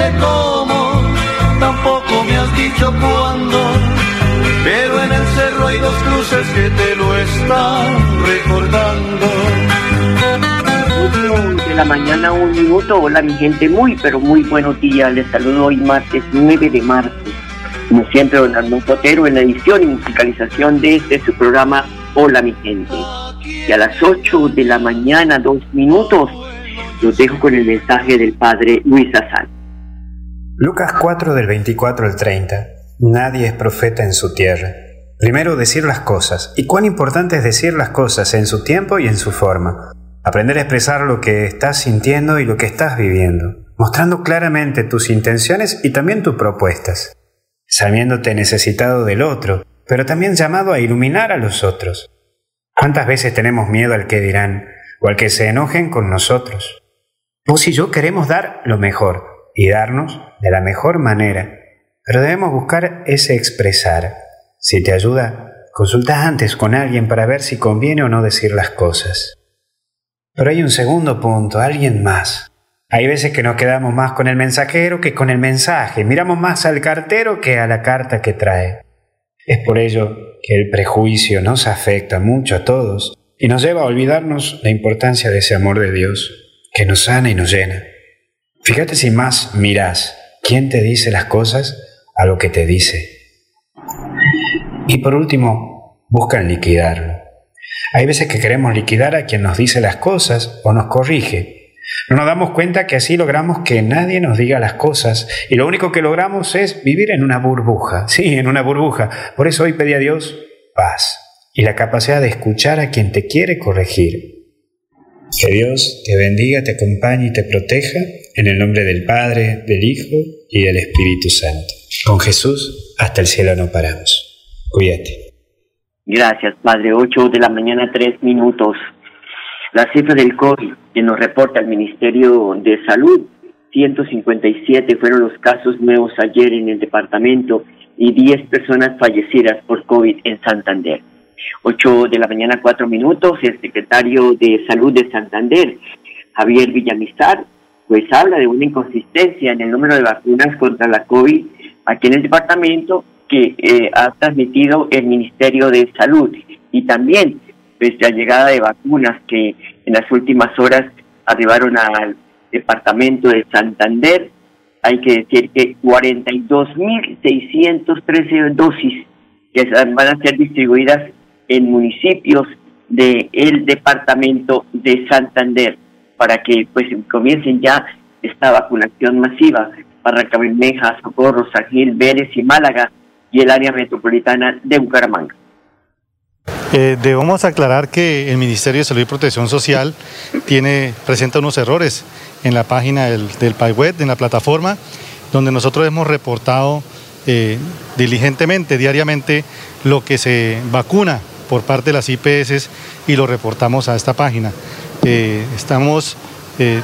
Dijiste cómo, tampoco me has dicho cuándo. Pero en el cerro hay dos cruces que te lo están recordando. 8 de la mañana, un minuto. Hola, mi gente, muy, pero muy buenos días. Les saludo hoy martes 9 de marzo. Como siempre, don Arnón Potero en la edición y musicalización de este su programa Hola, mi gente. Y a las 8 de la mañana, dos minutos, los dejo con el mensaje del padre Luis Azán. Lucas 4 del 24 al 30. Nadie es profeta en su tierra. Primero decir las cosas. Y cuán importante es decir las cosas en su tiempo y en su forma. Aprender a expresar lo que estás sintiendo y lo que estás viviendo, mostrando claramente tus intenciones y también tus propuestas, sabiéndote necesitado del otro, pero también llamado a iluminar a los otros. ¿Cuántas veces tenemos miedo al que dirán o al que se enojen con nosotros? Vos y yo queremos dar lo mejor y darnos de la mejor manera, pero debemos buscar ese expresar. Si te ayuda, consulta antes con alguien para ver si conviene o no decir las cosas. Pero hay un segundo punto, alguien más. Hay veces que nos quedamos más con el mensajero que con el mensaje, miramos más al cartero que a la carta que trae. Es por ello que el prejuicio nos afecta mucho a todos y nos lleva a olvidarnos la importancia de ese amor de Dios que nos sana y nos llena. Fíjate si más mirás quién te dice las cosas a lo que te dice. Y por último, buscan liquidarlo. Hay veces que queremos liquidar a quien nos dice las cosas o nos corrige. No nos damos cuenta que así logramos que nadie nos diga las cosas y lo único que logramos es vivir en una burbuja. Sí, en una burbuja. Por eso hoy pedí a Dios paz y la capacidad de escuchar a quien te quiere corregir. Que Dios te bendiga, te acompañe y te proteja en el nombre del Padre, del Hijo y del Espíritu Santo. Con Jesús hasta el cielo no paramos. Cuídate. Gracias, Padre. 8 de la mañana, 3 minutos. La cifra del COVID que nos reporta el Ministerio de Salud, 157 fueron los casos nuevos ayer en el departamento y 10 personas fallecidas por COVID en Santander. 8 de la mañana, 4 minutos, el secretario de Salud de Santander, Javier Villamizar, pues habla de una inconsistencia en el número de vacunas contra la COVID aquí en el departamento que eh, ha transmitido el Ministerio de Salud y también pues, la llegada de vacunas que en las últimas horas arribaron al departamento de Santander. Hay que decir que 42.613 dosis que van a ser distribuidas en municipios del departamento de Santander para que pues comiencen ya esta vacunación masiva para Bermeja, Socorro, San Gil, Vélez y Málaga y el área metropolitana de Bucaramanga. Eh, debemos aclarar que el Ministerio de Salud y Protección Social tiene, presenta unos errores en la página del, del web, en la plataforma, donde nosotros hemos reportado eh, diligentemente, diariamente, lo que se vacuna por parte de las IPS y lo reportamos a esta página. eh, estamos eh,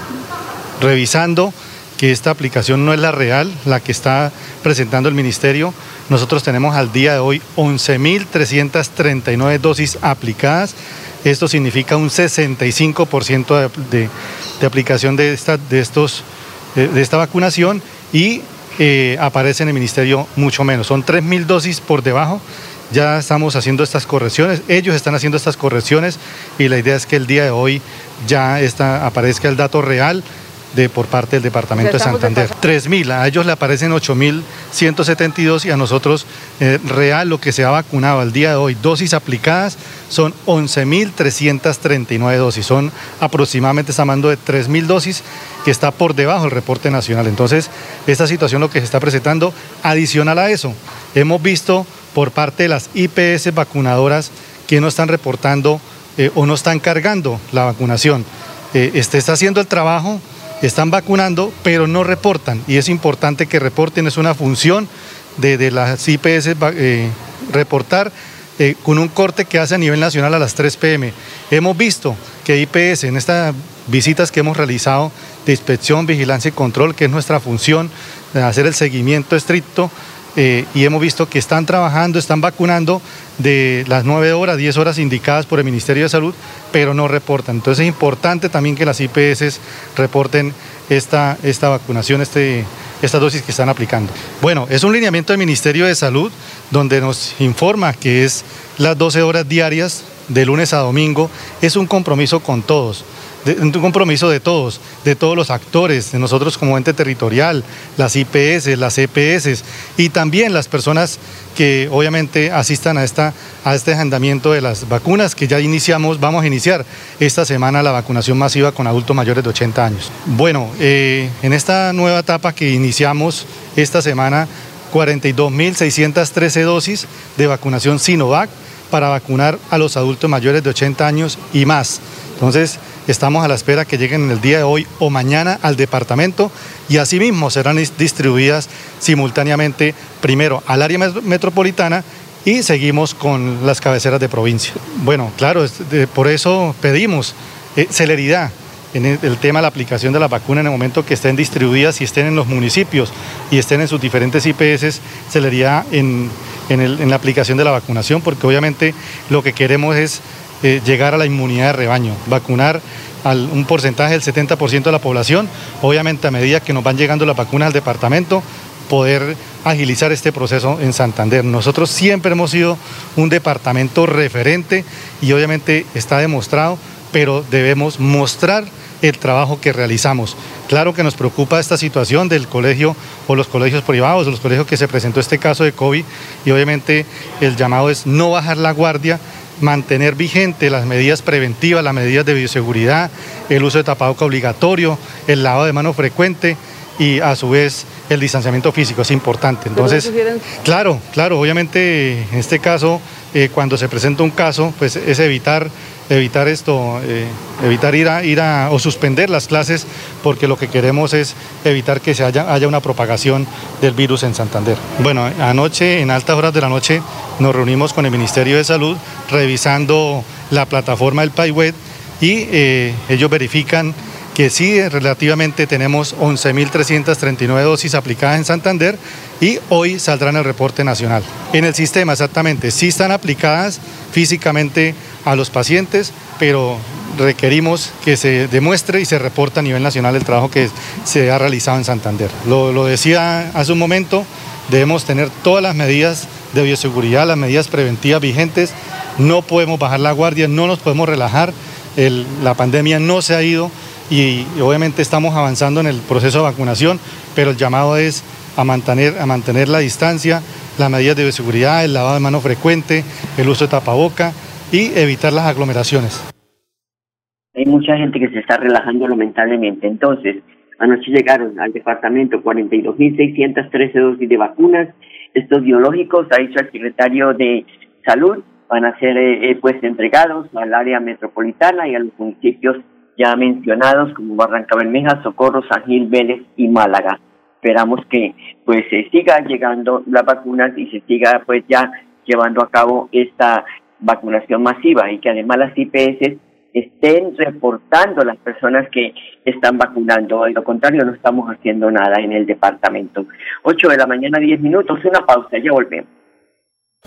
revisando que esta aplicación no es la real, la que está presentando el ministerio. Nosotros tenemos al día de hoy 11.339 dosis aplicadas. Esto significa un 65% de, aplicación de esta, de, estos, de, esta vacunación y eh, aparece en el ministerio mucho menos. Son 3.000 dosis por debajo ya estamos haciendo estas correcciones, ellos están haciendo estas correcciones y la idea es que el día de hoy ya está, aparezca el dato real de, por parte del Departamento de Santander. 3.000, a ellos le aparecen 8.172 y a nosotros eh, real lo que se ha vacunado al día de hoy, dosis aplicadas, son 11.339 dosis, son aproximadamente, estamos hablando de 3.000 dosis que está por debajo del reporte nacional. Entonces, esta situación lo que se está presentando, adicional a eso, hemos visto por parte de las IPS vacunadoras que no están reportando eh, o no están cargando la vacunación. Eh, este está haciendo el trabajo, están vacunando, pero no reportan. Y es importante que reporten, es una función de, las IPS eh, reportar con un corte que hace a nivel nacional a las 3 pm. Hemos visto que IPS en estas visitas que hemos realizado de inspección, vigilancia y control, que es nuestra función, hacer el seguimiento estricto, eh, y hemos visto que están trabajando, están vacunando de las 9 horas, 10 horas indicadas por el Ministerio de Salud, pero no reportan. Entonces es importante también que las IPS reporten esta, esta vacunación, este, esta dosis que están aplicando. Bueno, es un lineamiento del Ministerio de Salud donde nos informa que es las 12 horas diarias de lunes a domingo, es un compromiso con todos un compromiso de todos, de todos los actores, de nosotros como ente territorial, las IPS, las EPS y también las personas que obviamente asistan a, esta, a este agendamiento de las vacunas que ya iniciamos, vamos a iniciar esta semana la vacunación masiva con adultos mayores de 80 años. Bueno, eh, en esta nueva etapa que iniciamos esta semana, 42.613 dosis de vacunación Sinovac para vacunar a los adultos mayores de 80 años y más. Entonces, estamos a la espera que lleguen en el día de hoy o mañana al departamento y asimismo serán distribuidas simultáneamente primero al área metropolitana y seguimos con las cabeceras de provincia. Bueno, claro, por eso pedimos eh, celeridad en el, tema de la aplicación de la vacuna en el momento que estén distribuidas y estén en los municipios y estén en sus diferentes IPS, celeridad en, en la aplicación de la vacunación, porque obviamente lo que queremos es eh, llegar a la inmunidad de rebaño, vacunar al un porcentaje del 70% de la población, obviamente a medida que nos van llegando las vacunas al departamento, poder agilizar este proceso en Santander. Nosotros siempre hemos sido un departamento referente y obviamente está demostrado, pero debemos mostrar el trabajo que realizamos. Claro que nos preocupa esta situación del colegio o los colegios privados, o los colegios que se presentó este caso de COVID y obviamente el llamado es no bajar la guardia, mantener vigente las medidas preventivas, las medidas de bioseguridad, el uso de tapaboca obligatorio, el lavado de mano frecuente y a su vez el distanciamiento físico es importante. Entonces, claro, claro, obviamente en este caso, eh, cuando se presenta un caso, pues es evitar evitar esto, eh, evitar ir a, ir a o suspender las clases porque lo que queremos es evitar que se haya, haya una propagación del virus en Santander. Bueno, anoche, en altas horas de la noche, nos reunimos con el Ministerio de Salud revisando la plataforma del PayWeb y eh, ellos verifican que sí, relativamente tenemos 11.339 dosis aplicadas en Santander y hoy saldrá en el reporte nacional. En el sistema, exactamente, sí están aplicadas físicamente a los pacientes, pero requerimos que se demuestre y se reporte a nivel nacional el trabajo que se ha realizado en Santander. Lo, decía hace un momento, debemos tener todas las medidas de bioseguridad, las medidas preventivas vigentes, no podemos bajar la guardia, no nos podemos relajar, la pandemia no se ha ido y obviamente estamos avanzando en el proceso de vacunación, pero el llamado es a mantener, a mantener la distancia, las medidas de bioseguridad, el lavado de mano frecuente, el uso de tapaboca y evitar las aglomeraciones. Hay mucha gente que se está relajando lamentablemente. Entonces, anoche llegaron al departamento 42.613 dosis de vacunas. Estos biológicos, ha dicho el secretario de Salud, van a ser eh, eh, pues entregados al área metropolitana y a los municipios ya mencionados como Barranca Bermeja, Socorro, San Gil, Vélez y Málaga. Esperamos que pues se siga llegando las vacunas y se siga pues ya llevando a cabo esta vacunación masiva y que además las IPS estén reportando las personas que están vacunando. De lo contrario, no estamos haciendo nada en el departamento. 8 de la mañana, 10 minutos, una pausa, ya volvemos.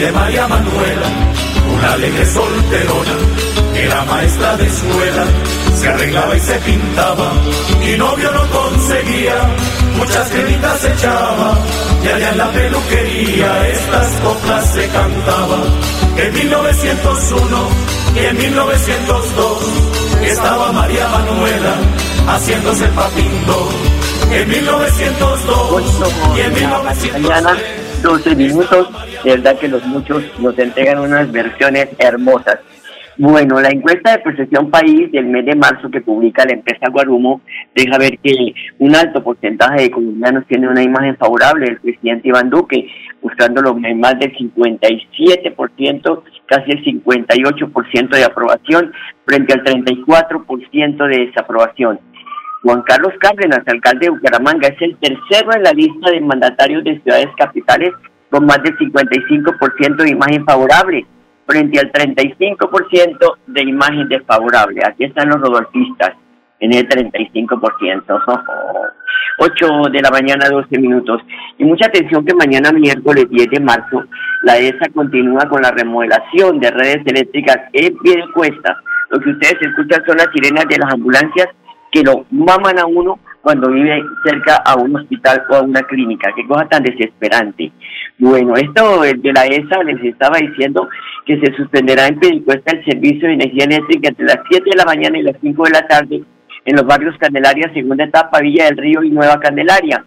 De María Manuela, una alegre solterona, era maestra de escuela, se arreglaba y se pintaba, y novio no conseguía, muchas cremitas echaba, y allá en la peluquería estas coplas se cantaban. En 1901 y en 1902 estaba María Manuela haciéndose el. En 1902 y en 1903 mañana, 12 minutos. De verdad que los muchos nos entregan unas versiones hermosas. Bueno, la encuesta de percepción país del mes de marzo que publica la empresa Guarumo deja ver que un alto porcentaje de colombianos tiene una imagen favorable del presidente Iván Duque, buscándolo en más del 57%, casi el 58% de aprobación frente al 34% de desaprobación. Juan Carlos Cárdenas, alcalde de Bucaramanga, es el tercero en la lista de mandatarios de ciudades capitales con más del 55% de imagen favorable frente al 35% de imagen desfavorable. Aquí están los rodolfistas en el 35%. 8 de la mañana, 12 minutos. Y mucha atención que mañana miércoles 10 de marzo, la ESA continúa con la remodelación de redes eléctricas en pie de cuesta. Lo que ustedes escuchan son las sirenas de las ambulancias que lo maman a uno cuando vive cerca a un hospital o a una clínica. Qué cosa tan desesperante. Bueno, esto de la ESA les estaba diciendo que se suspenderá en Pedicuesta el servicio de energía eléctrica entre las 7 de la mañana y las 5 de la tarde en los barrios Candelaria, segunda etapa, Villa del Río y Nueva Candelaria.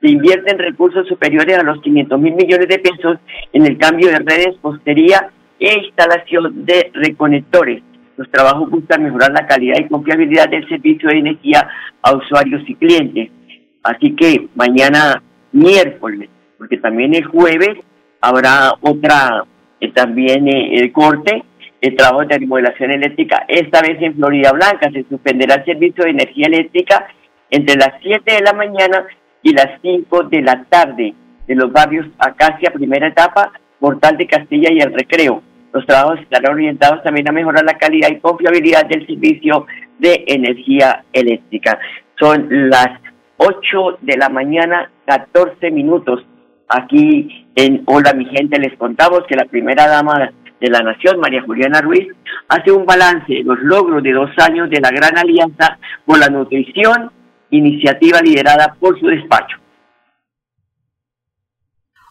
Se invierten recursos superiores a los 500 mil millones de pesos en el cambio de redes, postería e instalación de reconectores. Los trabajos buscan mejorar la calidad y confiabilidad del servicio de energía a usuarios y clientes. Así que mañana miércoles, porque también el jueves habrá otra, eh, también eh, el corte, el trabajo de remodelación eléctrica. Esta vez en Florida Blanca se suspenderá el servicio de energía eléctrica entre las 7 de la mañana y las 5 de la tarde de los barrios Acacia, primera etapa, Portal de Castilla y el Recreo. Los trabajos estarán orientados también a mejorar la calidad y confiabilidad del servicio de energía eléctrica. Son las 8 de la mañana, 14 minutos. Aquí en Hola mi gente les contamos que la primera dama de la Nación, María Juliana Ruiz, hace un balance de los logros de dos años de la Gran Alianza por la Nutrición, iniciativa liderada por su despacho.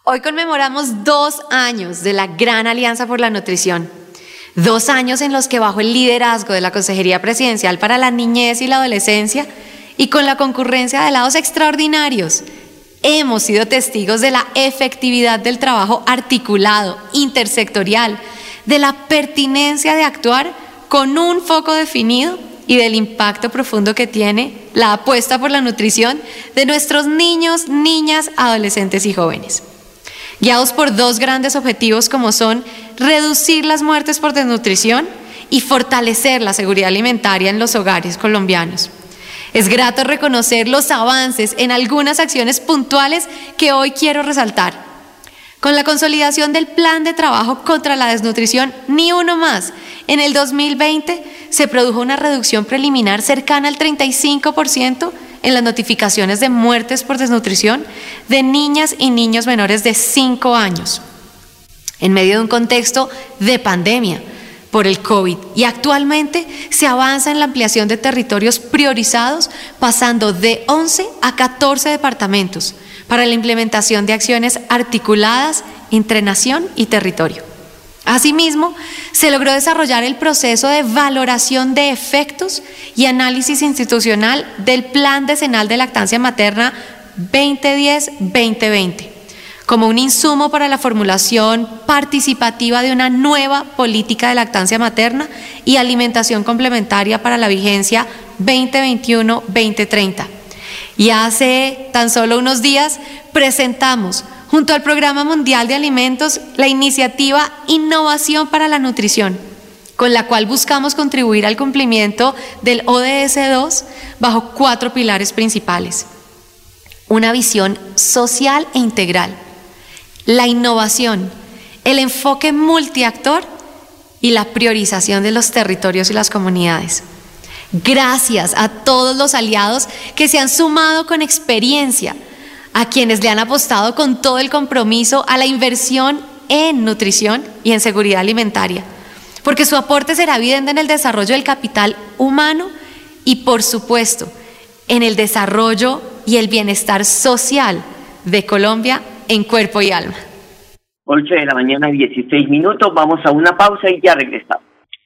Hoy conmemoramos dos años de la Gran Alianza por la Nutrición. Dos años en los que bajo el liderazgo de la Consejería Presidencial para la Niñez y la Adolescencia y con la concurrencia de lados extraordinarios, hemos sido testigos de la efectividad del trabajo articulado, intersectorial, de la pertinencia de actuar con un foco definido y del impacto profundo que tiene la apuesta por la nutrición de nuestros niños, niñas, adolescentes y jóvenes guiados por dos grandes objetivos como son reducir las muertes por desnutrición y fortalecer la seguridad alimentaria en los hogares colombianos. Es grato reconocer los avances en algunas acciones puntuales que hoy quiero resaltar. Con la consolidación del plan de trabajo contra la desnutrición, ni uno más, en el 2020 se produjo una reducción preliminar cercana al 35% en las notificaciones de muertes por desnutrición de niñas y niños menores de 5 años, en medio de un contexto de pandemia por el COVID. Y actualmente se avanza en la ampliación de territorios priorizados, pasando de 11 a 14 departamentos para la implementación de acciones articuladas entre nación y territorio. Asimismo, se logró desarrollar el proceso de valoración de efectos y análisis institucional del Plan Decenal de Lactancia Materna 2010-2020 como un insumo para la formulación participativa de una nueva política de lactancia materna y alimentación complementaria para la vigencia 2021-2030. Y hace tan solo unos días presentamos junto al Programa Mundial de Alimentos la iniciativa Innovación para la Nutrición, con la cual buscamos contribuir al cumplimiento del ODS 2 bajo cuatro pilares principales. Una visión social e integral la innovación, el enfoque multiactor y la priorización de los territorios y las comunidades. Gracias a todos los aliados que se han sumado con experiencia, a quienes le han apostado con todo el compromiso a la inversión en nutrición y en seguridad alimentaria, porque su aporte será evidente en el desarrollo del capital humano y, por supuesto, en el desarrollo y el bienestar social de Colombia en cuerpo y alma. 8 de la mañana, 16 minutos. Vamos a una pausa y ya regresamos.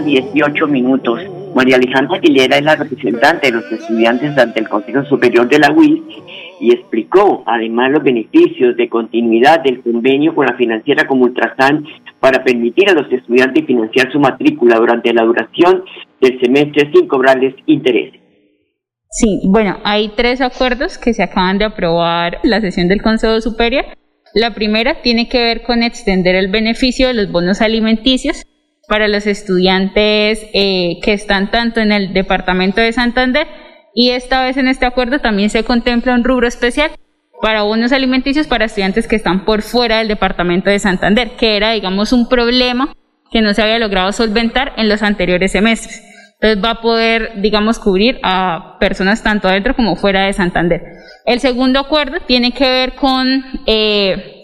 La mañana 18 minutos. María Alejandra Aguilera es la representante de los estudiantes ante el Consejo Superior de la UIS y explicó además los beneficios de continuidad del convenio con la financiera como Ultrasan para permitir a los estudiantes financiar su matrícula durante la duración del semestre sin cobrarles intereses. Sí, bueno, hay tres acuerdos que se acaban de aprobar en la sesión del Consejo Superior. La primera tiene que ver con extender el beneficio de los bonos alimenticios para los estudiantes eh, que están tanto en el departamento de Santander y esta vez en este acuerdo también se contempla un rubro especial para bonos alimenticios para estudiantes que están por fuera del departamento de Santander, que era, digamos, un problema que no se había logrado solventar en los anteriores semestres. Entonces va a poder, digamos, cubrir a personas tanto adentro como fuera de Santander. El segundo acuerdo tiene que ver con eh,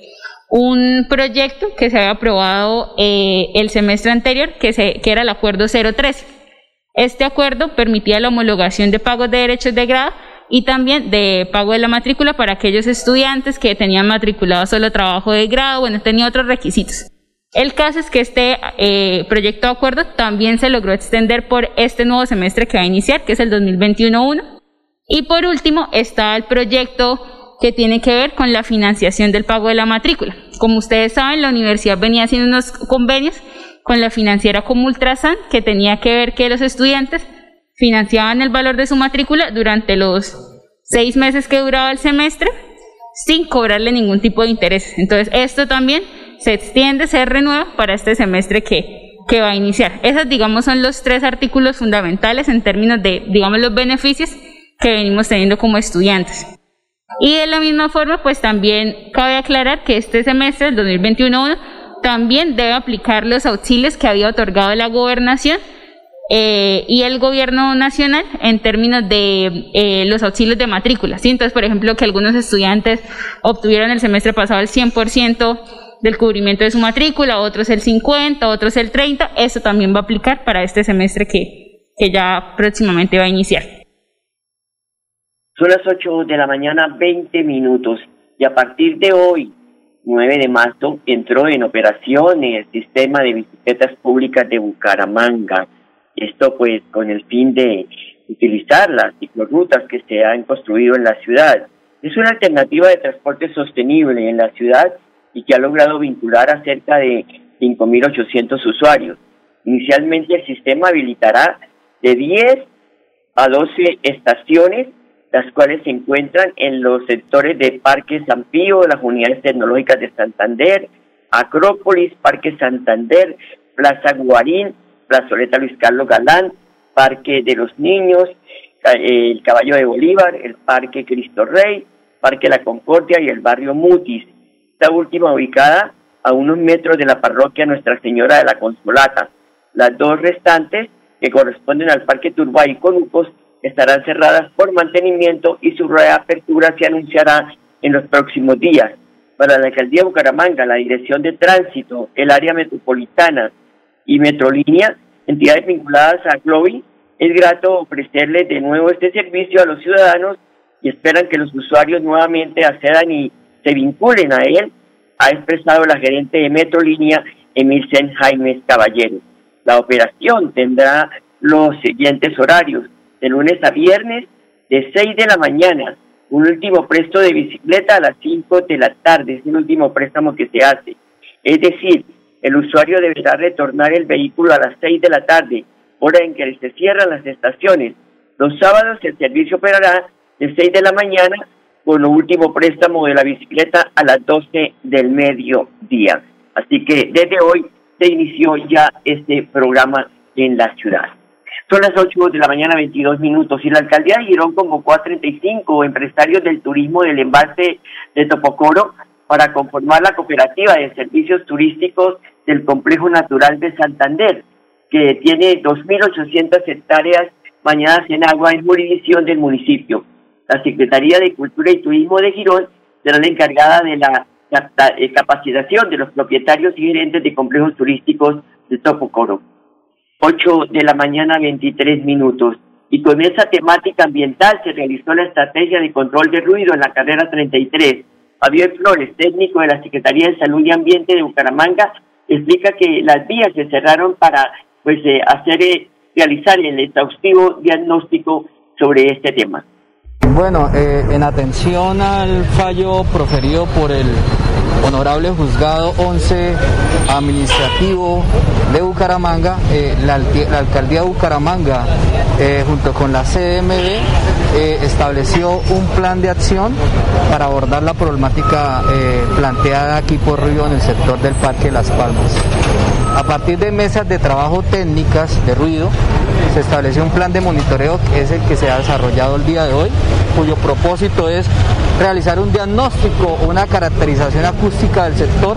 un proyecto que se había aprobado eh, el semestre anterior, que, se, que era el acuerdo 013. Este acuerdo permitía la homologación de pagos de derechos de grado y también de pago de la matrícula para aquellos estudiantes que tenían matriculado solo trabajo de grado, bueno, tenía otros requisitos. El caso es que este eh, proyecto de acuerdo también se logró extender por este nuevo semestre que va a iniciar, que es el 2021-1. Y por último está el proyecto que tiene que ver con la financiación del pago de la matrícula. Como ustedes saben, la universidad venía haciendo unos convenios con la financiera como Ultrasan, que tenía que ver que los estudiantes financiaban el valor de su matrícula durante los seis meses que duraba el semestre sin cobrarle ningún tipo de interés. Entonces, esto también se extiende, se renueva para este semestre que, que va a iniciar. Esos, digamos, son los tres artículos fundamentales en términos de, digamos, los beneficios que venimos teniendo como estudiantes. Y de la misma forma, pues también cabe aclarar que este semestre, el 2021 también debe aplicar los auxilios que había otorgado la gobernación eh, y el gobierno nacional en términos de eh, los auxilios de matrícula. ¿sí? Entonces, por ejemplo, que algunos estudiantes obtuvieron el semestre pasado el 100% del cubrimiento de su matrícula, otros el 50, otros el 30, eso también va a aplicar para este semestre que, que ya próximamente va a iniciar. Son las 8 de la mañana, 20 minutos, y a partir de hoy, 9 de marzo, entró en operación el sistema de bicicletas públicas de Bucaramanga. Esto pues con el fin de utilizar las ciclorrutas que se han construido en la ciudad. Es una alternativa de transporte sostenible en la ciudad y que ha logrado vincular a cerca de 5.800 usuarios. Inicialmente el sistema habilitará de 10 a 12 estaciones, las cuales se encuentran en los sectores de Parque San Pío, las unidades tecnológicas de Santander, Acrópolis, Parque Santander, Plaza Guarín, Plazoleta Luis Carlos Galán, Parque de los Niños, el Caballo de Bolívar, el Parque Cristo Rey, Parque La Concordia y el barrio Mutis esta última ubicada a unos metros de la parroquia Nuestra Señora de la Consolata. Las dos restantes, que corresponden al Parque Turbay y Conucos, estarán cerradas por mantenimiento y su reapertura se anunciará en los próximos días. Para la alcaldía de Bucaramanga, la Dirección de Tránsito, el área metropolitana y Metrolínea, entidades vinculadas a Globi, es grato ofrecerles de nuevo este servicio a los ciudadanos y esperan que los usuarios nuevamente accedan y se vinculen a él, ha expresado la gerente de Metrolínea, Emilcen Jaime Caballero. La operación tendrá los siguientes horarios, de lunes a viernes, de 6 de la mañana, un último presto de bicicleta a las 5 de la tarde, es el último préstamo que se hace. Es decir, el usuario deberá retornar el vehículo a las 6 de la tarde, hora en que se cierran las estaciones. Los sábados el servicio operará de 6 de la mañana con el último préstamo de la bicicleta a las 12 del mediodía. Así que desde hoy se inició ya este programa en la ciudad. Son las 8 de la mañana, 22 minutos, y la alcaldía de Girón convocó a 35 empresarios del turismo del embalse de Topocoro para conformar la cooperativa de servicios turísticos del Complejo Natural de Santander, que tiene 2.800 hectáreas bañadas en agua en jurisdicción del municipio la Secretaría de Cultura y Turismo de Girón será la encargada de la eh, capacitación de los propietarios y gerentes de complejos turísticos de Topocoro. 8 de la mañana, 23 minutos. Y con esa temática ambiental se realizó la estrategia de control de ruido en la carrera 33. Javier Flores, técnico de la Secretaría de Salud y Ambiente de Bucaramanga, explica que las vías se cerraron para pues eh, hacer eh, realizar el exhaustivo diagnóstico sobre este tema. Bueno, eh, en atención al fallo proferido por el Honorable Juzgado 11 Administrativo de Bucaramanga, eh, la, Alcaldía de Bucaramanga, eh, junto con la CMB, estableció un plan de acción para abordar la problemática planteada aquí por Río en el sector del Parque Las Palmas. A partir de mesas de trabajo técnicas de ruido, se estableció un plan de monitoreo que es el que se ha desarrollado el día de hoy, cuyo propósito es realizar un diagnóstico una caracterización acústica del sector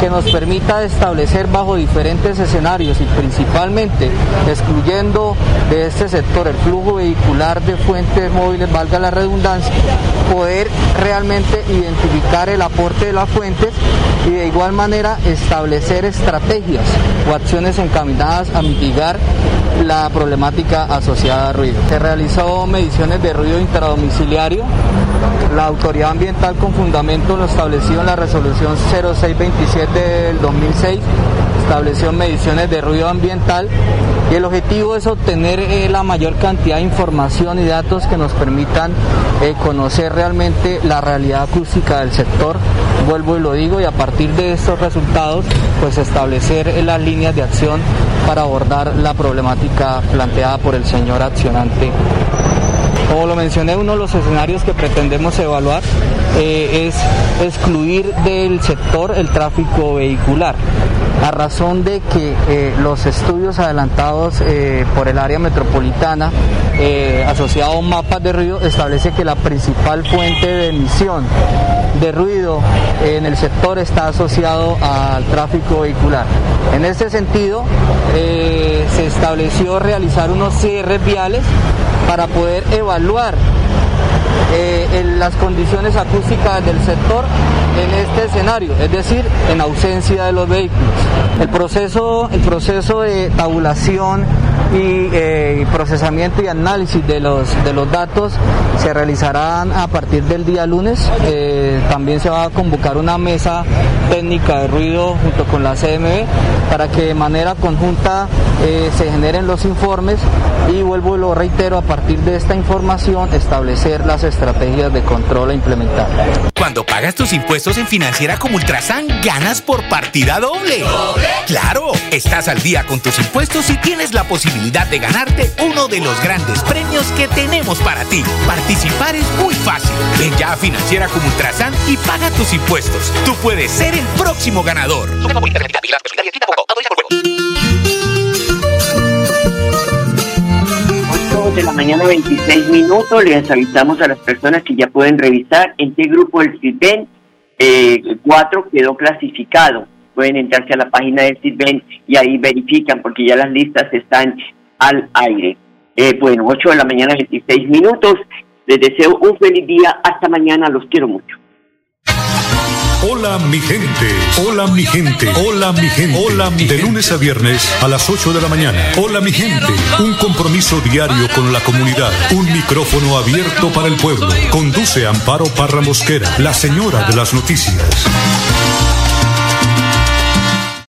que nos permita establecer bajo diferentes escenarios y principalmente excluyendo de este sector el flujo vehicular de fuentes móviles, valga la redundancia, poder realmente identificar el aporte de las fuentes y de igual manera establecer estrategias o acciones encaminadas a mitigar la problemática asociada a ruido. Se realizó mediciones de ruido intradomiciliario. La autoridad ambiental con fundamento lo estableció en la resolución 0627 del 2006 estableció mediciones de ruido ambiental Y el objetivo es obtener eh, la mayor cantidad de información y datos que nos permitan eh, conocer realmente la realidad acústica del sector, vuelvo y lo digo, y a partir de estos resultados, pues establecer eh, las líneas de acción para abordar la problemática planteada por el señor accionante. Como lo mencioné, uno de los escenarios que pretendemos evaluar eh, es excluir del sector el tráfico vehicular, a razón de que eh, los estudios adelantados eh, por el área metropolitana asociado a un mapa de ruido establece que la principal fuente de emisión de ruido en el sector está asociado al tráfico vehicular. En este sentido, se estableció realizar unos cierres viales para poder evaluar eh, las condiciones acústicas del sector en este escenario, es decir, en ausencia de los vehículos. El proceso, el proceso de tabulación eh, y, procesamiento y análisis de los, de los datos se realizarán a partir del día lunes. Eh, también se va a convocar una mesa técnica de ruido junto con la CMB para que de manera conjunta eh, se generen los informes y vuelvo y lo reitero, a partir de esta información establecer las estrategias de control a implementar. Cuando pagas tus impuestos en Financiera como Ultrasan, ganas por partida doble. ¿Doble? Claro, estás al día con tus impuestos y tienes la posibilidad de ganarte uno de los grandes premios que tenemos para ti. Participar es muy fácil. Ven ya a Financiera como Ultrasan y paga tus impuestos. Tú puedes ser el próximo ganador. 8 de la mañana 26 minutos, les avisamos a las personas que ya pueden revisar en qué grupo el CITBEN eh, 4 quedó clasificado. Pueden entrarse a la página del CITBEN y ahí verifican porque ya las listas están al aire. Eh, bueno, 8 de la mañana 26 minutos. Les deseo un feliz día. Hasta mañana. Los quiero mucho. Hola mi gente, hola mi gente, hola mi gente, hola mi De lunes a viernes a las 8 de la mañana. Hola mi gente, un compromiso diario con la comunidad, un micrófono abierto para el pueblo. Conduce Amparo Parra Mosquera, la señora de las noticias.